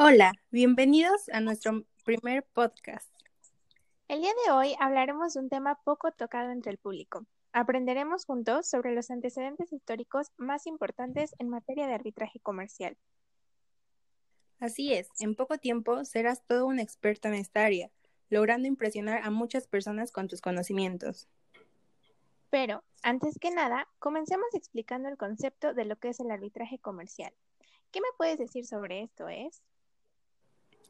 Hola, bienvenidos a nuestro primer podcast. El día de hoy hablaremos de un tema poco tocado entre el público. Aprenderemos juntos sobre los antecedentes históricos más importantes en materia de arbitraje comercial. Así es, en poco tiempo serás todo un experto en esta área, logrando impresionar a muchas personas con tus conocimientos. Pero, antes que nada, comencemos explicando el concepto de lo que es el arbitraje comercial. ¿Qué me puedes decir sobre esto, es?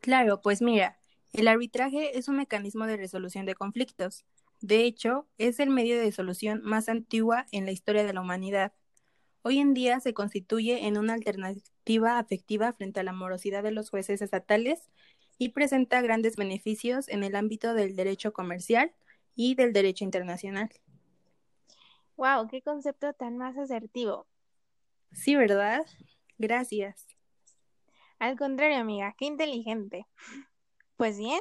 Claro, pues mira, el arbitraje es un mecanismo de resolución de conflictos. De hecho, es el medio de solución más antigua en la historia de la humanidad. Hoy en día se constituye en una alternativa afectiva frente a la morosidad de los jueces estatales y presenta grandes beneficios en el ámbito del derecho comercial y del derecho internacional. ¡Wow! ¡Qué concepto tan más asertivo! Sí, ¿verdad? Gracias. Al contrario, amiga, qué inteligente. Pues bien,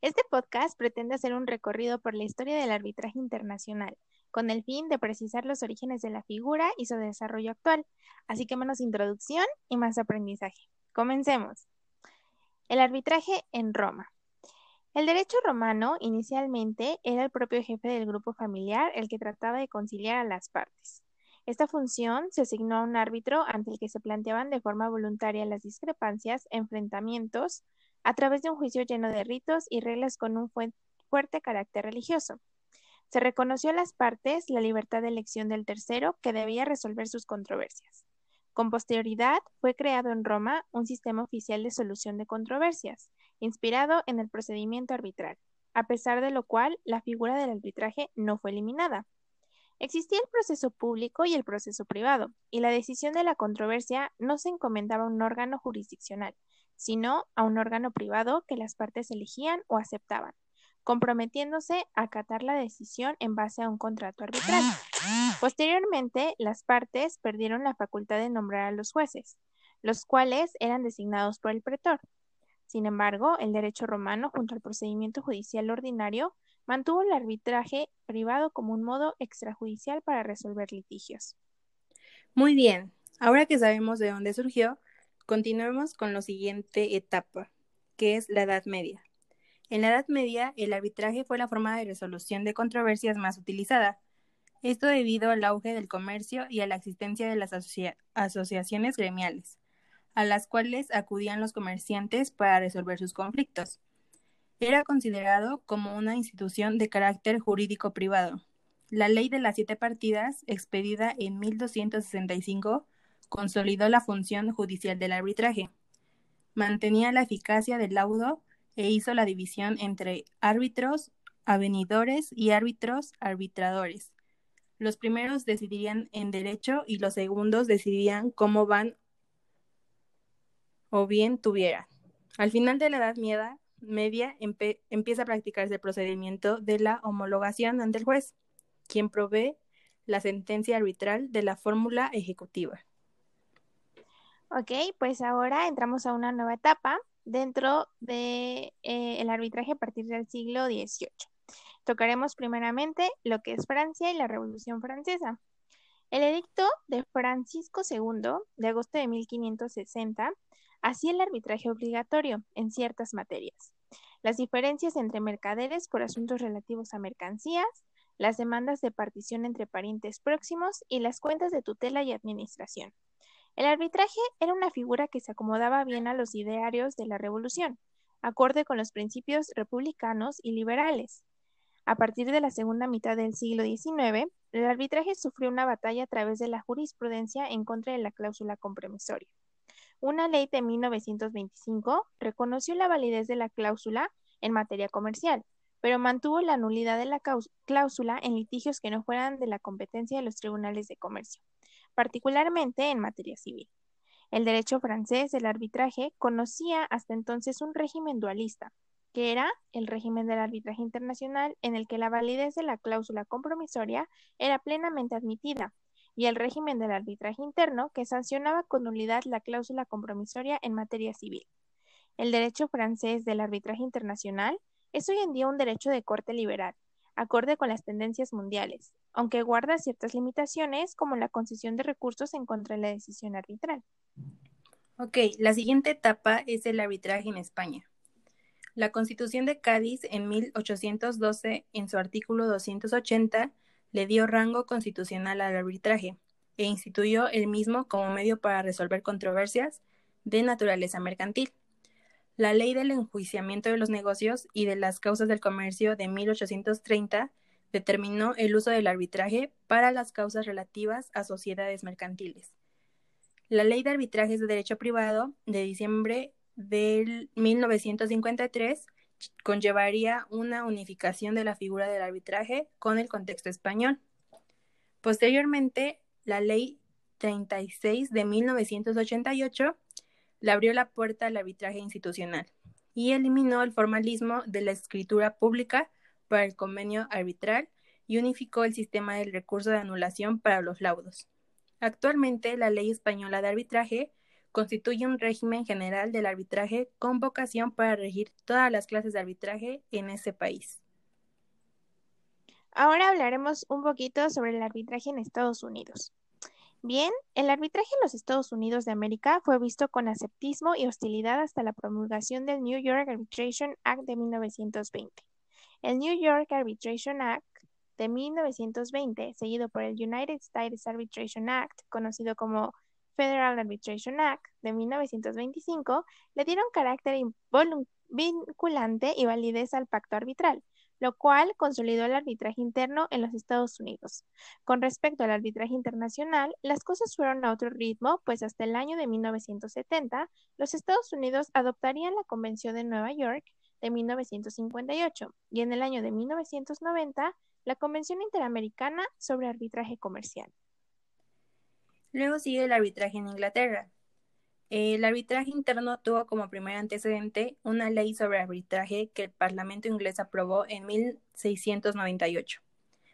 este podcast pretende hacer un recorrido por la historia del arbitraje internacional, con el fin de precisar los orígenes de la figura y su desarrollo actual. Así que menos introducción y más aprendizaje. Comencemos. El arbitraje en Roma. El derecho romano inicialmente era el propio jefe del grupo familiar el que trataba de conciliar a las partes. Esta función se asignó a un árbitro ante el que se planteaban de forma voluntaria las discrepancias, enfrentamientos, a través de un juicio lleno de ritos y reglas con un fuerte carácter religioso. Se reconoció a las partes la libertad de elección del tercero que debía resolver sus controversias. Con posterioridad fue creado en Roma un sistema oficial de solución de controversias, inspirado en el procedimiento arbitral, a pesar de lo cual la figura del arbitraje no fue eliminada. Existía el proceso público y el proceso privado, y la decisión de la controversia no se encomendaba a un órgano jurisdiccional, sino a un órgano privado que las partes elegían o aceptaban, comprometiéndose a acatar la decisión en base a un contrato arbitral. Posteriormente, las partes perdieron la facultad de nombrar a los jueces, los cuales eran designados por el pretor. Sin embargo, el derecho romano, junto al procedimiento judicial ordinario, mantuvo el arbitraje privado como un modo extrajudicial para resolver litigios. Muy bien, ahora que sabemos de dónde surgió, continuemos con la siguiente etapa, que es la Edad Media. En la Edad Media, el arbitraje fue la forma de resolución de controversias más utilizada. Esto debido al auge del comercio y a la existencia de las asociaciones gremiales, a las cuales acudían los comerciantes para resolver sus conflictos. Era considerado como una institución de carácter jurídico privado. La ley de las siete partidas, expedida en 1265, consolidó la función judicial del arbitraje. Mantenía la eficacia del laudo e hizo la división entre árbitros avenidores y árbitros arbitradores. Los primeros decidirían en derecho y los segundos decidían cómo van o bien tuviera. Al final de la Edad Media, media empieza a practicarse el procedimiento de la homologación ante el juez, quien provee la sentencia arbitral de la fórmula ejecutiva. Ok, pues ahora entramos a una nueva etapa dentro del de, eh, arbitraje a partir del siglo XVIII. Tocaremos primeramente lo que es Francia y la Revolución Francesa. El edicto de Francisco II de agosto de 1560 hacía el arbitraje obligatorio en ciertas materias. Las diferencias entre mercaderes por asuntos relativos a mercancías, las demandas de partición entre parientes próximos y las cuentas de tutela y administración. El arbitraje era una figura que se acomodaba bien a los idearios de la Revolución, acorde con los principios republicanos y liberales. A partir de la segunda mitad del siglo XIX, el arbitraje sufrió una batalla a través de la jurisprudencia en contra de la cláusula compromisoria. Una ley de 1925 reconoció la validez de la cláusula en materia comercial, pero mantuvo la nulidad de la cláusula en litigios que no fueran de la competencia de los tribunales de comercio, particularmente en materia civil. El derecho francés del arbitraje conocía hasta entonces un régimen dualista, que era el régimen del arbitraje internacional en el que la validez de la cláusula compromisoria era plenamente admitida, y el régimen del arbitraje interno, que sancionaba con nulidad la cláusula compromisoria en materia civil. El derecho francés del arbitraje internacional es hoy en día un derecho de corte liberal, acorde con las tendencias mundiales, aunque guarda ciertas limitaciones como la concesión de recursos en contra de la decisión arbitral. Ok, la siguiente etapa es el arbitraje en España. La Constitución de Cádiz en 1812, en su artículo 280, le dio rango constitucional al arbitraje e instituyó el mismo como medio para resolver controversias de naturaleza mercantil. La Ley del Enjuiciamiento de los Negocios y de las Causas del Comercio de 1830 determinó el uso del arbitraje para las causas relativas a sociedades mercantiles. La Ley de Arbitrajes de Derecho Privado de diciembre del 1953 conllevaría una unificación de la figura del arbitraje con el contexto español. Posteriormente, la Ley 36 de 1988 le abrió la puerta al arbitraje institucional y eliminó el formalismo de la escritura pública para el convenio arbitral y unificó el sistema del recurso de anulación para los laudos. Actualmente, la ley española de arbitraje constituye un régimen general del arbitraje con vocación para regir todas las clases de arbitraje en ese país. Ahora hablaremos un poquito sobre el arbitraje en Estados Unidos. Bien, el arbitraje en los Estados Unidos de América fue visto con aseptismo y hostilidad hasta la promulgación del New York Arbitration Act de 1920. El New York Arbitration Act de 1920, seguido por el United States Arbitration Act, conocido como Federal Arbitration Act de 1925, le dieron carácter vinculante y validez al pacto arbitral, lo cual consolidó el arbitraje interno en los Estados Unidos. Con respecto al arbitraje internacional, las cosas fueron a otro ritmo, pues hasta el año de 1970, los Estados Unidos adoptarían la Convención de Nueva York de 1958 y en el año de 1990 la Convención Interamericana sobre Arbitraje Comercial. Luego sigue el arbitraje en Inglaterra. El arbitraje interno tuvo como primer antecedente una ley sobre arbitraje que el Parlamento inglés aprobó en 1698,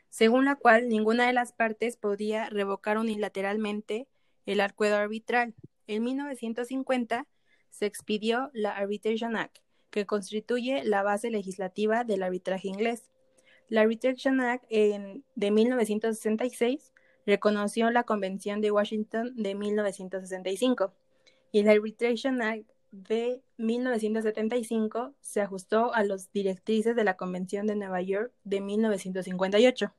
según la cual ninguna de las partes podía revocar unilateralmente el acuerdo arbitral. En 1950 se expidió la Arbitration Act, que constituye la base legislativa del arbitraje inglés. La Arbitration Act de 1966 reconoció la Convención de Washington de 1965 y la Arbitration Act de 1975 se ajustó a las directrices de la Convención de Nueva York de 1958.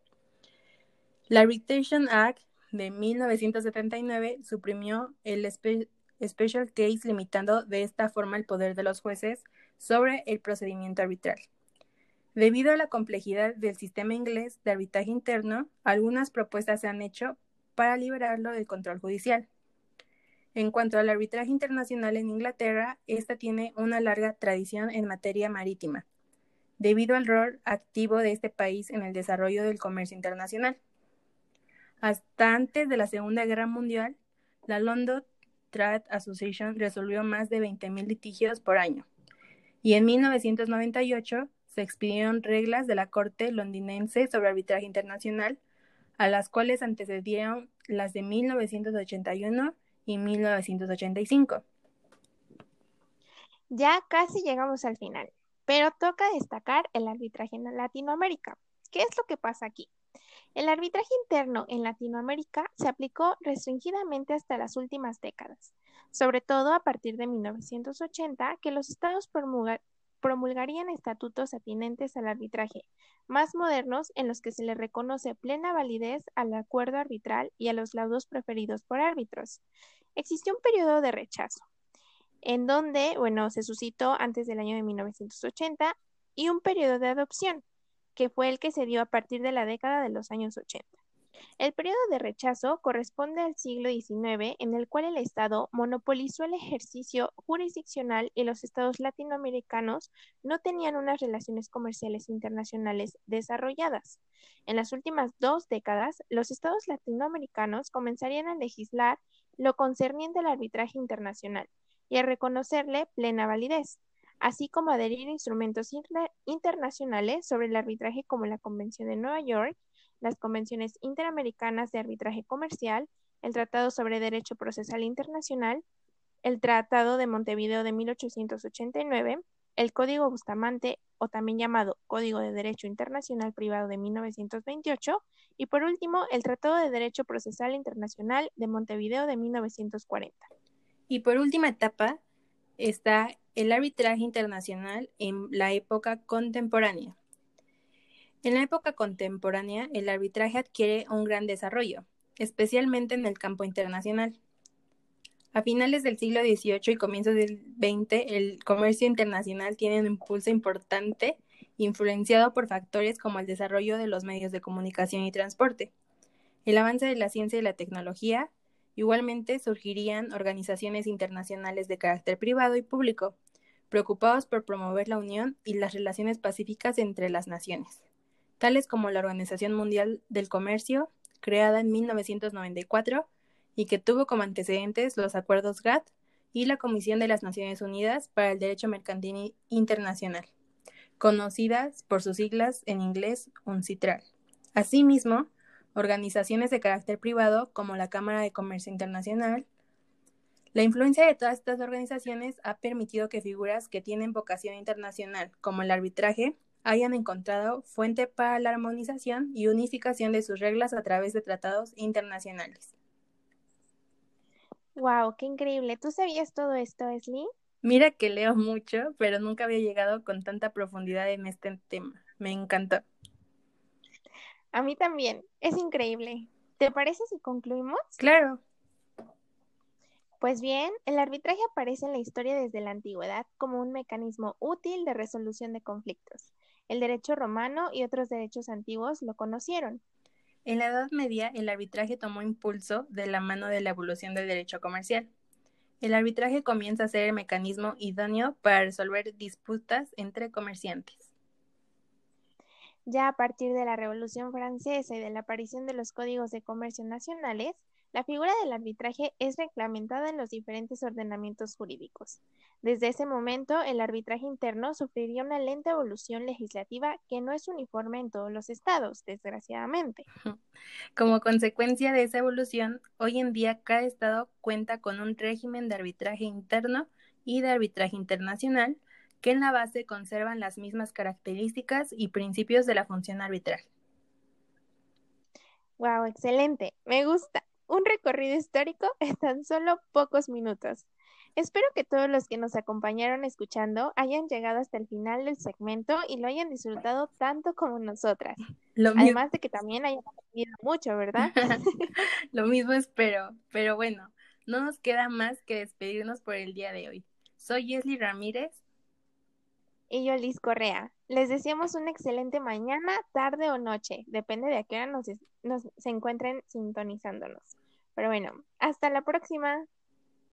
La Arbitration Act de 1979 suprimió el Special Case limitando de esta forma el poder de los jueces sobre el procedimiento arbitral. Debido a la complejidad del sistema inglés de arbitraje interno, algunas propuestas se han hecho para liberarlo del control judicial. En cuanto al arbitraje internacional en Inglaterra, esta tiene una larga tradición en materia marítima, debido al rol activo de este país en el desarrollo del comercio internacional. Hasta antes de la Segunda Guerra Mundial, la London Trade Association resolvió más de 20.000 litigios por año. Y en 1998 se expidieron reglas de la Corte londinense sobre arbitraje internacional, a las cuales antecedieron las de 1981 y 1985. Ya casi llegamos al final, pero toca destacar el arbitraje en Latinoamérica. ¿Qué es lo que pasa aquí? El arbitraje interno en Latinoamérica se aplicó restringidamente hasta las últimas décadas, sobre todo a partir de 1980, que los estados promulgarían estatutos atinentes al arbitraje, más modernos en los que se le reconoce plena validez al acuerdo arbitral y a los laudos preferidos por árbitros. Existió un periodo de rechazo, en donde, bueno, se suscitó antes del año de 1980, y un periodo de adopción, que fue el que se dio a partir de la década de los años 80. El periodo de rechazo corresponde al siglo XIX, en el cual el Estado monopolizó el ejercicio jurisdiccional y los estados latinoamericanos no tenían unas relaciones comerciales internacionales desarrolladas. En las últimas dos décadas, los estados latinoamericanos comenzarían a legislar lo concerniente al arbitraje internacional y a reconocerle plena validez, así como adherir instrumentos internacionales sobre el arbitraje como la Convención de Nueva York las convenciones interamericanas de arbitraje comercial, el Tratado sobre Derecho Procesal Internacional, el Tratado de Montevideo de 1889, el Código Bustamante, o también llamado Código de Derecho Internacional Privado de 1928, y por último, el Tratado de Derecho Procesal Internacional de Montevideo de 1940. Y por última etapa está el arbitraje internacional en la época contemporánea. En la época contemporánea, el arbitraje adquiere un gran desarrollo, especialmente en el campo internacional. A finales del siglo XVIII y comienzos del XX, el comercio internacional tiene un impulso importante, influenciado por factores como el desarrollo de los medios de comunicación y transporte, el avance de la ciencia y la tecnología, igualmente surgirían organizaciones internacionales de carácter privado y público, preocupados por promover la unión y las relaciones pacíficas entre las naciones, tales como la Organización Mundial del Comercio, creada en 1994, y que tuvo como antecedentes los acuerdos GATT y la Comisión de las Naciones Unidas para el Derecho Mercantil Internacional, conocidas por sus siglas en inglés UNCITRAL. Asimismo, organizaciones de carácter privado como la Cámara de Comercio Internacional. La influencia de todas estas organizaciones ha permitido que figuras que tienen vocación internacional, como el arbitraje, hayan encontrado fuente para la armonización y unificación de sus reglas a través de tratados internacionales. Wow, qué increíble. ¿Tú sabías todo esto, Esli? Mira que leo mucho, pero nunca había llegado con tanta profundidad en este tema. Me encantó. A mí también. Es increíble. ¿Te parece si concluimos? Claro. Pues bien, el arbitraje aparece en la historia desde la antigüedad como un mecanismo útil de resolución de conflictos. El derecho romano y otros derechos antiguos lo conocieron. En la Edad Media, el arbitraje tomó impulso de la mano de la evolución del derecho comercial. El arbitraje comienza a ser el mecanismo idóneo para resolver disputas entre comerciantes. Ya a partir de la Revolución Francesa y de la aparición de los códigos de comercio nacionales, la figura del arbitraje es reglamentada en los diferentes ordenamientos jurídicos. Desde ese momento, el arbitraje interno sufriría una lenta evolución legislativa que no es uniforme en todos los estados, desgraciadamente. Como consecuencia de esa evolución, hoy en día cada estado cuenta con un régimen de arbitraje interno y de arbitraje internacional que en la base conservan las mismas características y principios de la función arbitral. Wow, excelente, me gusta un recorrido histórico en tan solo pocos minutos. Espero que todos los que nos acompañaron escuchando hayan llegado hasta el final del segmento y lo hayan disfrutado tanto como nosotras. Además de que también hayan aprendido mucho, ¿verdad? lo mismo espero, pero bueno, no nos queda más que despedirnos por el día de hoy. Soy Leslie Ramírez. Y yo, Liz Correa. Les deseamos una excelente mañana, tarde o noche, depende de a qué hora nos, nos se encuentren sintonizándonos. Pero bueno, hasta la próxima.